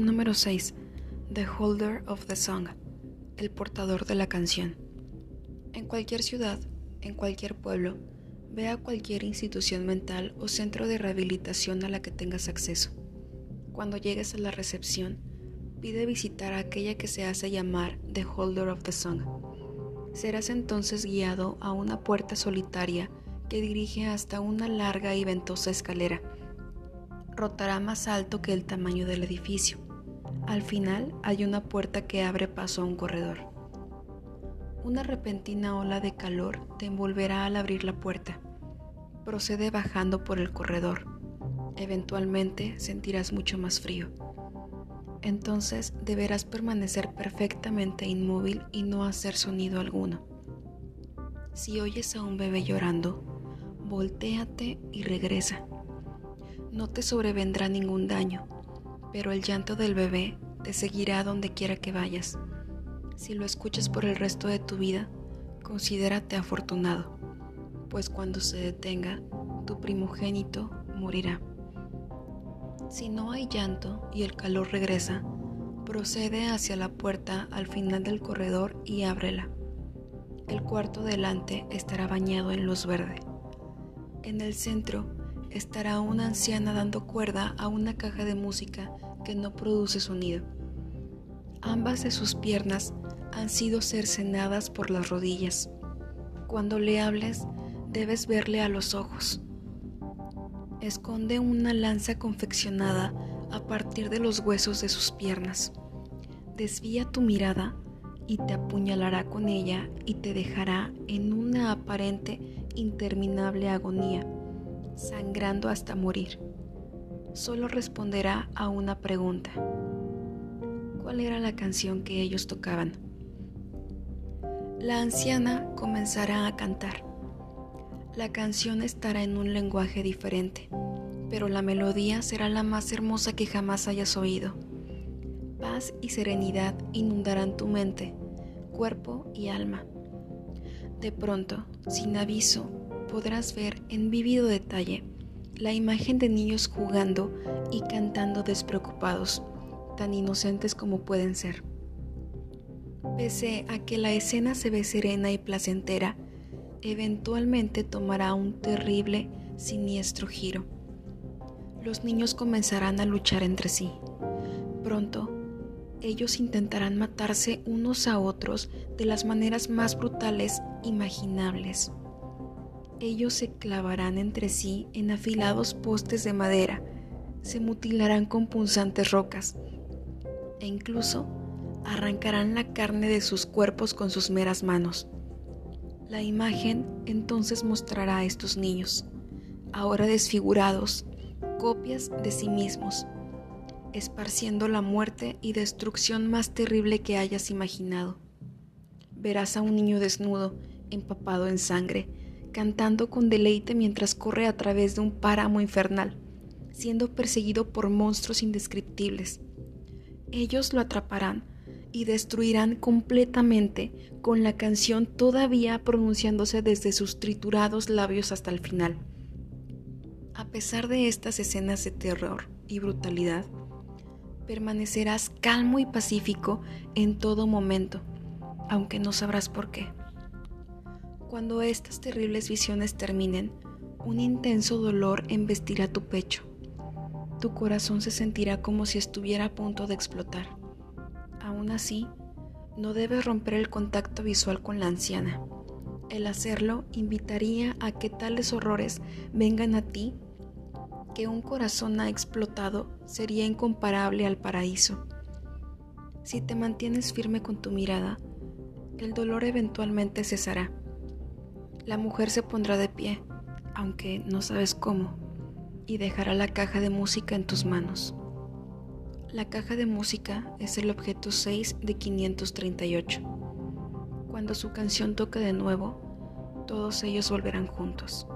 Número 6. The Holder of the Song. El portador de la canción. En cualquier ciudad, en cualquier pueblo, ve a cualquier institución mental o centro de rehabilitación a la que tengas acceso. Cuando llegues a la recepción, pide visitar a aquella que se hace llamar The Holder of the Song. Serás entonces guiado a una puerta solitaria que dirige hasta una larga y ventosa escalera. Rotará más alto que el tamaño del edificio. Al final hay una puerta que abre paso a un corredor. Una repentina ola de calor te envolverá al abrir la puerta. Procede bajando por el corredor. Eventualmente sentirás mucho más frío entonces deberás permanecer perfectamente inmóvil y no hacer sonido alguno. Si oyes a un bebé llorando, voltéate y regresa. No te sobrevendrá ningún daño, pero el llanto del bebé te seguirá donde quiera que vayas. Si lo escuchas por el resto de tu vida, considérate afortunado, pues cuando se detenga, tu primogénito morirá. Si no hay llanto y el calor regresa, procede hacia la puerta al final del corredor y ábrela. El cuarto delante estará bañado en luz verde. En el centro estará una anciana dando cuerda a una caja de música que no produce sonido. Ambas de sus piernas han sido cercenadas por las rodillas. Cuando le hables, debes verle a los ojos esconde una lanza confeccionada a partir de los huesos de sus piernas. Desvía tu mirada y te apuñalará con ella y te dejará en una aparente interminable agonía, sangrando hasta morir. Solo responderá a una pregunta. ¿Cuál era la canción que ellos tocaban? La anciana comenzará a cantar. La canción estará en un lenguaje diferente, pero la melodía será la más hermosa que jamás hayas oído. Paz y serenidad inundarán tu mente, cuerpo y alma. De pronto, sin aviso, podrás ver en vívido detalle la imagen de niños jugando y cantando despreocupados, tan inocentes como pueden ser. Pese a que la escena se ve serena y placentera, eventualmente tomará un terrible, siniestro giro. Los niños comenzarán a luchar entre sí. Pronto, ellos intentarán matarse unos a otros de las maneras más brutales imaginables. Ellos se clavarán entre sí en afilados postes de madera, se mutilarán con punzantes rocas e incluso arrancarán la carne de sus cuerpos con sus meras manos. La imagen entonces mostrará a estos niños, ahora desfigurados, copias de sí mismos, esparciendo la muerte y destrucción más terrible que hayas imaginado. Verás a un niño desnudo, empapado en sangre, cantando con deleite mientras corre a través de un páramo infernal, siendo perseguido por monstruos indescriptibles. Ellos lo atraparán y destruirán completamente con la canción todavía pronunciándose desde sus triturados labios hasta el final. A pesar de estas escenas de terror y brutalidad, permanecerás calmo y pacífico en todo momento, aunque no sabrás por qué. Cuando estas terribles visiones terminen, un intenso dolor embestirá tu pecho. Tu corazón se sentirá como si estuviera a punto de explotar. Aún así, no debes romper el contacto visual con la anciana. El hacerlo invitaría a que tales horrores vengan a ti que un corazón ha explotado sería incomparable al paraíso. Si te mantienes firme con tu mirada, el dolor eventualmente cesará. La mujer se pondrá de pie, aunque no sabes cómo, y dejará la caja de música en tus manos. La caja de música es el objeto 6 de 538. Cuando su canción toque de nuevo, todos ellos volverán juntos.